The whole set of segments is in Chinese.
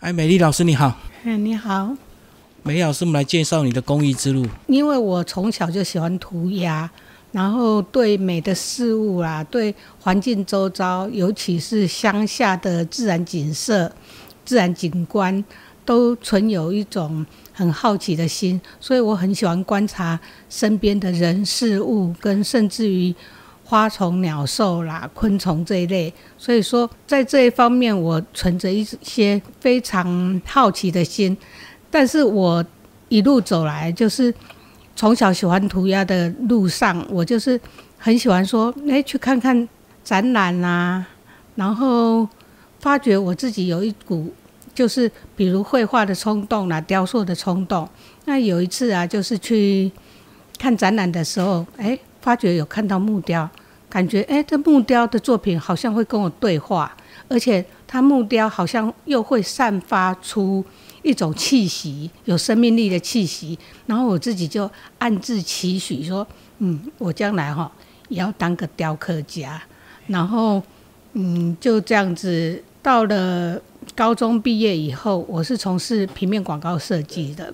哎，美丽老师你好，嗯，你好。美丽老师，我们来介绍你的公益之路。因为我从小就喜欢涂鸦，然后对美的事物啦，对环境周遭，尤其是乡下的自然景色、自然景观，都存有一种很好奇的心，所以我很喜欢观察身边的人事物，跟甚至于。花虫、鸟兽啦、昆虫这一类，所以说在这一方面，我存着一些非常好奇的心。但是我一路走来，就是从小喜欢涂鸦的路上，我就是很喜欢说，哎，去看看展览啊，然后发觉我自己有一股，就是比如绘画的冲动啦、雕塑的冲动。那有一次啊，就是去看展览的时候，哎。发觉有看到木雕，感觉哎，这木雕的作品好像会跟我对话，而且它木雕好像又会散发出一种气息，有生命力的气息。然后我自己就暗自期许说，嗯，我将来哈也要当个雕刻家。然后嗯，就这样子到了高中毕业以后，我是从事平面广告设计的。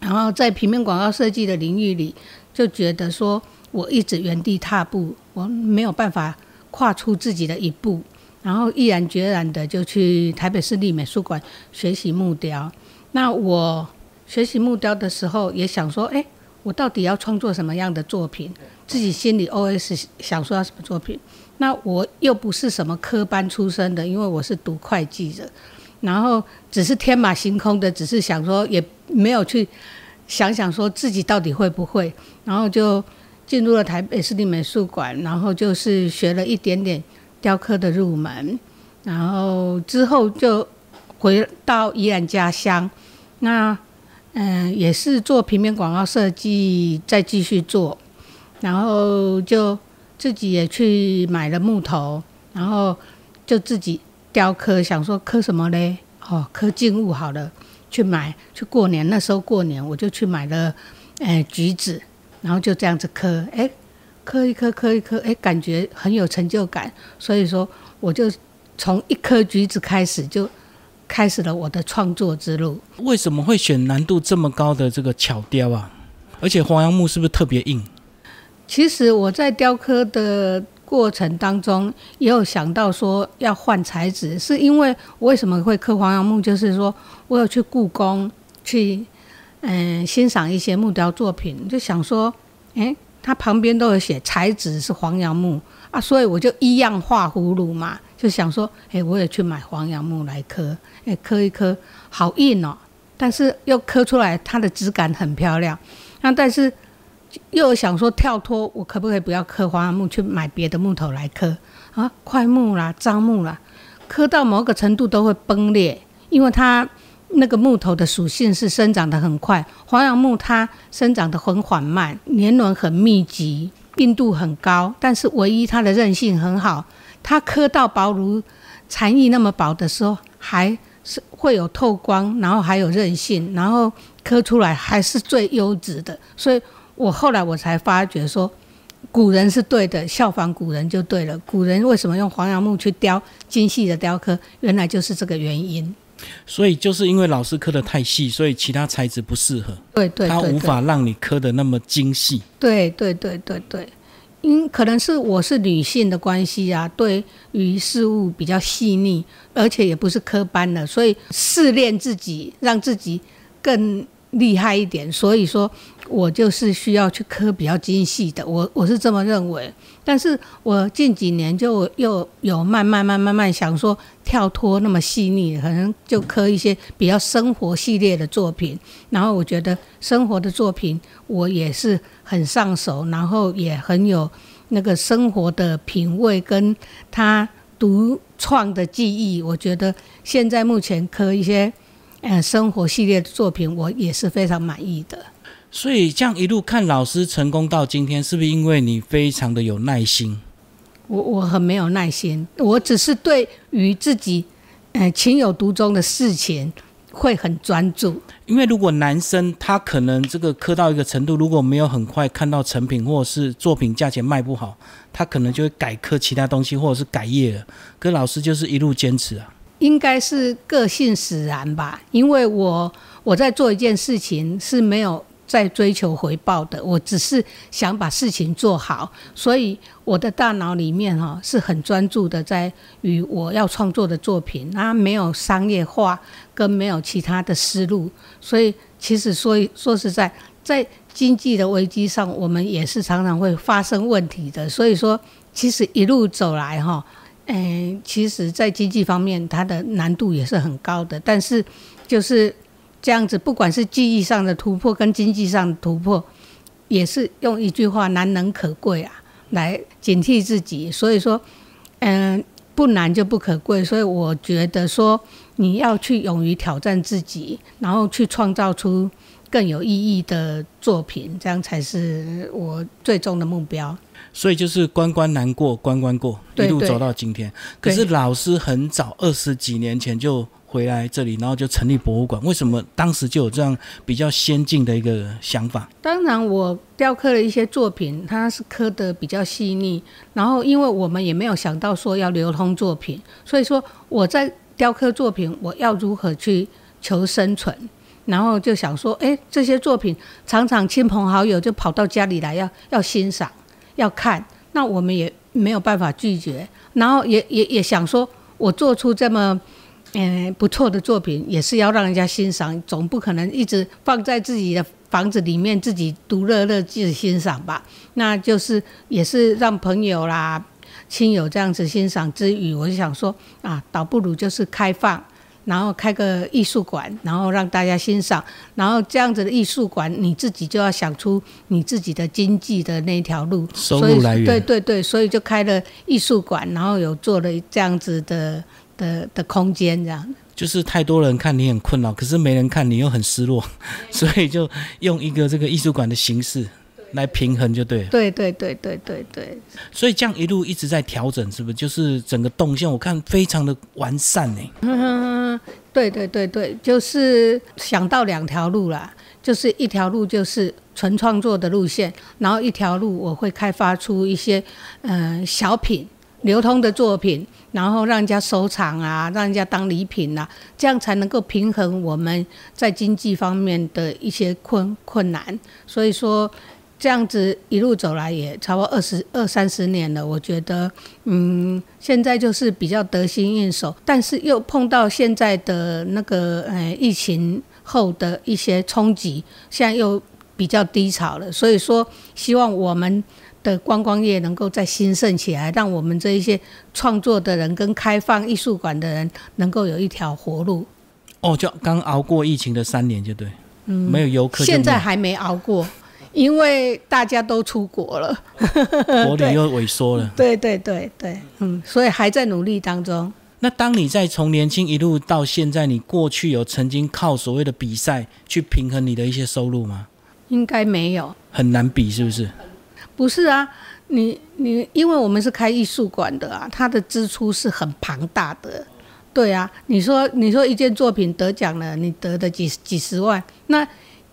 然后在平面广告设计的领域里，就觉得说。我一直原地踏步，我没有办法跨出自己的一步，然后毅然决然的就去台北市立美术馆学习木雕。那我学习木雕的时候，也想说，哎，我到底要创作什么样的作品？自己心里 OS 想说要什么作品？那我又不是什么科班出身的，因为我是读会计的，然后只是天马行空的，只是想说，也没有去想想说自己到底会不会，然后就。进入了台北市立美术馆，然后就是学了一点点雕刻的入门，然后之后就回到宜兰家乡，那嗯也是做平面广告设计，再继续做，然后就自己也去买了木头，然后就自己雕刻，想说刻什么嘞？哦，刻静物好了，去买去过年那时候过年我就去买了，哎橘子。然后就这样子刻，哎，刻一颗，刻一颗，哎，感觉很有成就感。所以说，我就从一颗橘子开始，就开始了我的创作之路。为什么会选难度这么高的这个巧雕啊？而且黄杨木是不是特别硬？其实我在雕刻的过程当中，也有想到说要换材质，是因为我为什么会刻黄杨木？就是说我有去故宫去。嗯，欣赏一些木雕作品，就想说，哎，它旁边都有写材质是黄杨木啊，所以我就一样画葫芦嘛，就想说，哎，我也去买黄杨木来刻，哎，刻一刻，好硬哦，但是又刻出来它的质感很漂亮。那但是又想说跳脱，我可不可以不要刻黄杨木，去买别的木头来刻啊？块木啦、樟木啦，刻到某个程度都会崩裂，因为它。那个木头的属性是生长得很快，黄杨木它生长得很缓慢，年轮很密集，硬度很高，但是唯一它的韧性很好。它刻到薄如蝉翼那么薄的时候，还是会有透光，然后还有韧性，然后刻出来还是最优质的。所以我后来我才发觉说，古人是对的，效仿古人就对了。古人为什么用黄杨木去雕精细的雕刻？原来就是这个原因。所以就是因为老师刻的太细，所以其他材质不适合。对对，它无法让你刻的那么精细。对对对对对，因可能是我是女性的关系啊，对于事物比较细腻，而且也不是科班的，所以试炼自己，让自己更。厉害一点，所以说我就是需要去刻比较精细的，我我是这么认为。但是我近几年就又有慢慢慢慢慢想说跳脱那么细腻，可能就刻一些比较生活系列的作品。然后我觉得生活的作品我也是很上手，然后也很有那个生活的品味跟他独创的技艺。我觉得现在目前刻一些。嗯，生活系列的作品我也是非常满意的。所以这样一路看老师成功到今天，是不是因为你非常的有耐心？我我很没有耐心，我只是对于自己呃情有独钟的事情会很专注。因为如果男生他可能这个磕到一个程度，如果没有很快看到成品或者是作品价钱卖不好，他可能就会改磕其他东西或者是改业了。可老师就是一路坚持啊。应该是个性使然吧，因为我我在做一件事情是没有在追求回报的，我只是想把事情做好，所以我的大脑里面哈是很专注的在于我要创作的作品，它没有商业化跟没有其他的思路，所以其实说说实在，在经济的危机上，我们也是常常会发生问题的，所以说其实一路走来哈。嗯，其实，在经济方面，它的难度也是很高的。但是，就是这样子，不管是技艺上的突破跟经济上的突破，也是用一句话“难能可贵”啊，来警惕自己。所以说，嗯，不难就不可贵。所以我觉得说，你要去勇于挑战自己，然后去创造出更有意义的作品，这样才是我最终的目标。所以就是关关难过关关过，一路走到今天。可是老师很早二十几年前就回来这里，然后就成立博物馆。为什么当时就有这样比较先进的一个想法？当然，我雕刻了一些作品，它是刻的比较细腻。然后，因为我们也没有想到说要流通作品，所以说我在雕刻作品，我要如何去求生存？然后就想说，哎，这些作品常常亲朋好友就跑到家里来要要欣赏。要看，那我们也没有办法拒绝，然后也也也想说，我做出这么嗯不错的作品，也是要让人家欣赏，总不可能一直放在自己的房子里面自己独乐乐自己欣赏吧？那就是也是让朋友啦、亲友这样子欣赏之余，我就想说啊，倒不如就是开放。然后开个艺术馆，然后让大家欣赏，然后这样子的艺术馆，你自己就要想出你自己的经济的那条路，收入来源。对对对，所以就开了艺术馆，然后有做了这样子的的的空间，这样。就是太多人看你很困扰，可是没人看你又很失落，所以就用一个这个艺术馆的形式。来平衡就对了。对对对对对对。所以这样一路一直在调整，是不是？就是整个动线，我看非常的完善呢。嗯，对对对对，就是想到两条路啦，就是一条路就是纯创作的路线，然后一条路我会开发出一些嗯小品流通的作品，然后让人家收藏啊，让人家当礼品啊，这样才能够平衡我们在经济方面的一些困困难。所以说。这样子一路走来也超过二十二三十年了，我觉得，嗯，现在就是比较得心应手，但是又碰到现在的那个呃疫情后的一些冲击，现在又比较低潮了。所以说，希望我们的观光业能够再兴盛起来，让我们这一些创作的人跟开放艺术馆的人能够有一条活路。哦，就刚熬过疫情的三年，就对，嗯，没有游客，现在还没熬过。因为大家都出国了，国旅又萎缩了。对对对对，嗯，所以还在努力当中。那当你在从年轻一路到现在，你过去有曾经靠所谓的比赛去平衡你的一些收入吗？应该没有，很难比，是不是？不是啊，你你，因为我们是开艺术馆的啊，它的支出是很庞大的。对啊，你说你说一件作品得奖了，你得的几几十万，那。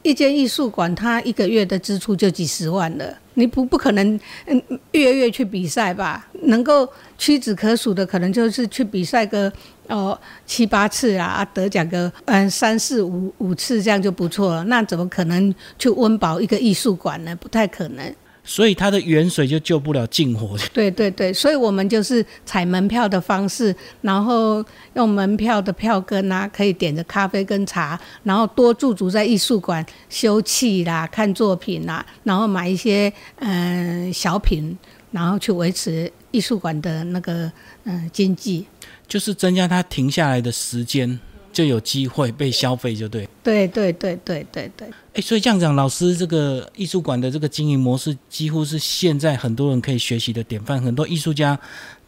一间艺术馆，它一个月的支出就几十万了，你不不可能嗯月月去比赛吧？能够屈指可数的，可能就是去比赛个哦七八次啊，得奖个嗯三四五五次这样就不错了。那怎么可能去温饱一个艺术馆呢？不太可能。所以它的远水就救不了近火。对对对，所以我们就是采门票的方式，然后用门票的票根啊，可以点着咖啡跟茶，然后多驻足在艺术馆休憩啦、看作品啦，然后买一些嗯小品，然后去维持艺术馆的那个嗯经济，就是增加它停下来的时间。就有机会被消费，就对。对对对对对对。哎，所以这样讲，老师这个艺术馆的这个经营模式，几乎是现在很多人可以学习的典范。很多艺术家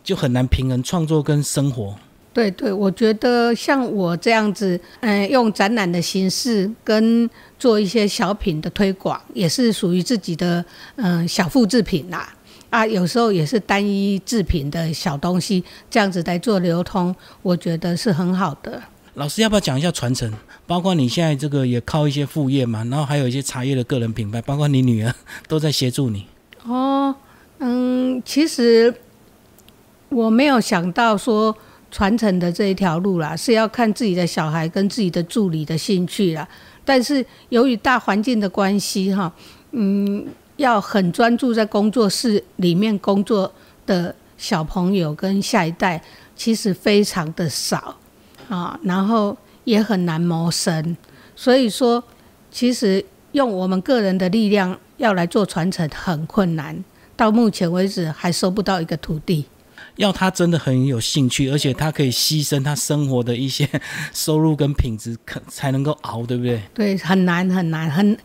就很难平衡创作跟生活。对对，我觉得像我这样子，嗯，用展览的形式跟做一些小品的推广，也是属于自己的嗯小复制品啦。啊，有时候也是单一制品的小东西，这样子来做流通，我觉得是很好的。老师要不要讲一下传承？包括你现在这个也靠一些副业嘛，然后还有一些茶叶的个人品牌，包括你女儿 都在协助你。哦，嗯，其实我没有想到说传承的这一条路啦，是要看自己的小孩跟自己的助理的兴趣啦。但是由于大环境的关系，哈，嗯，要很专注在工作室里面工作的小朋友跟下一代，其实非常的少啊，然后也很难谋生。所以说，其实用我们个人的力量要来做传承很困难，到目前为止还收不到一个徒弟。要他真的很有兴趣，而且他可以牺牲他生活的一些收入跟品质，可才能够熬，对不对？对，很难很难，很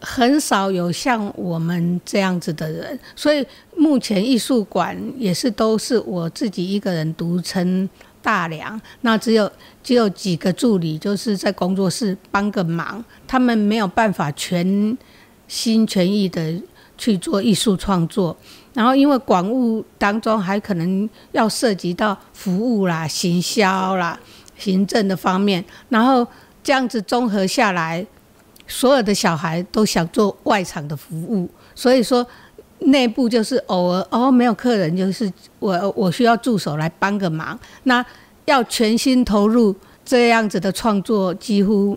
很少有像我们这样子的人。所以目前艺术馆也是都是我自己一个人独撑大梁，那只有只有几个助理，就是在工作室帮个忙，他们没有办法全心全意的去做艺术创作。然后，因为广务当中还可能要涉及到服务啦、行销啦、行政的方面，然后这样子综合下来，所有的小孩都想做外场的服务，所以说内部就是偶尔哦没有客人，就是我我需要助手来帮个忙，那要全心投入这样子的创作，几乎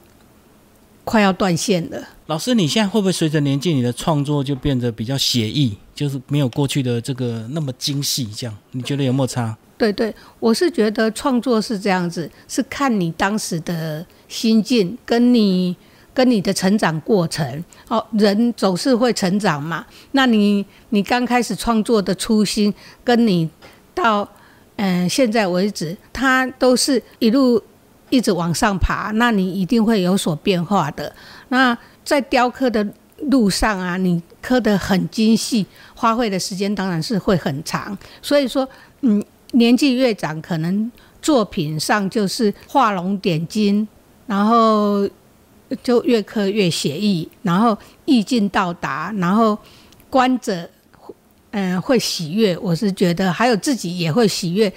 快要断线了。老师，你现在会不会随着年纪，你的创作就变得比较写意，就是没有过去的这个那么精细？这样你觉得有没有差？对对，我是觉得创作是这样子，是看你当时的心境，跟你跟你的成长过程。哦，人总是会成长嘛。那你你刚开始创作的初心，跟你到嗯现在为止，它都是一路一直往上爬，那你一定会有所变化的。那在雕刻的路上啊，你刻得很精细，花费的时间当然是会很长。所以说，嗯，年纪越长，可能作品上就是画龙点睛，然后就越刻越写意，然后意境到达，然后观者嗯会喜悦。我是觉得，还有自己也会喜悦。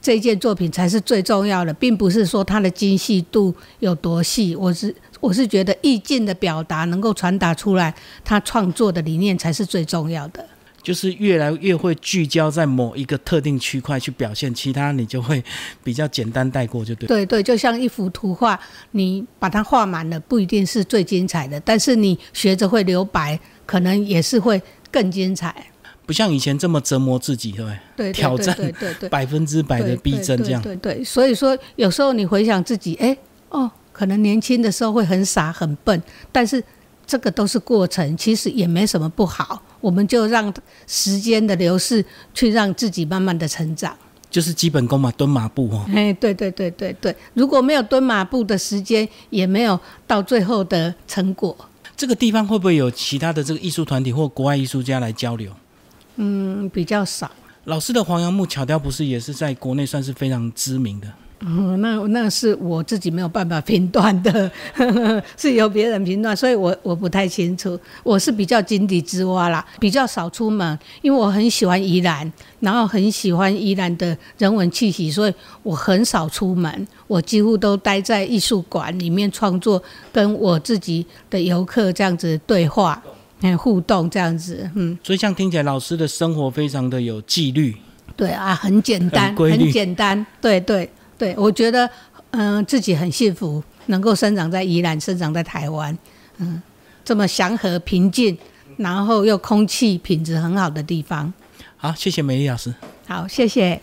这件作品才是最重要的，并不是说它的精细度有多细。我是我是觉得意境的表达能够传达出来，他创作的理念才是最重要的。就是越来越会聚焦在某一个特定区块去表现，其他你就会比较简单带过，就对。对对，就像一幅图画，你把它画满了，不一定是最精彩的，但是你学着会留白，可能也是会更精彩。不像以前这么折磨自己，对不对？挑战百分之百的逼真，这样。对对，所以说有时候你回想自己，哎，哦，可能年轻的时候会很傻很笨，但是这个都是过程，其实也没什么不好。我们就让时间的流逝去让自己慢慢的成长，就是基本功嘛，蹲马步哦。哎，对对对对对，如果没有蹲马步的时间，也没有到最后的成果。这个地方会不会有其他的这个艺术团体或国外艺术家来交流？嗯，比较少。老师的黄杨木巧雕不是也是在国内算是非常知名的？嗯，那那是我自己没有办法评断的，是由别人评断，所以我我不太清楚。我是比较井底之蛙啦，比较少出门，因为我很喜欢宜兰，然后很喜欢宜兰的人文气息，所以我很少出门，我几乎都待在艺术馆里面创作，跟我自己的游客这样子对话。互动这样子，嗯，所以像听起来老师的生活非常的有纪律，对啊，很简单，很简单，对对对，我觉得嗯自己很幸福，能够生长在宜兰，生长在台湾，嗯，这么祥和平静，然后又空气品质很好的地方。好，谢谢美丽老师。好，谢谢。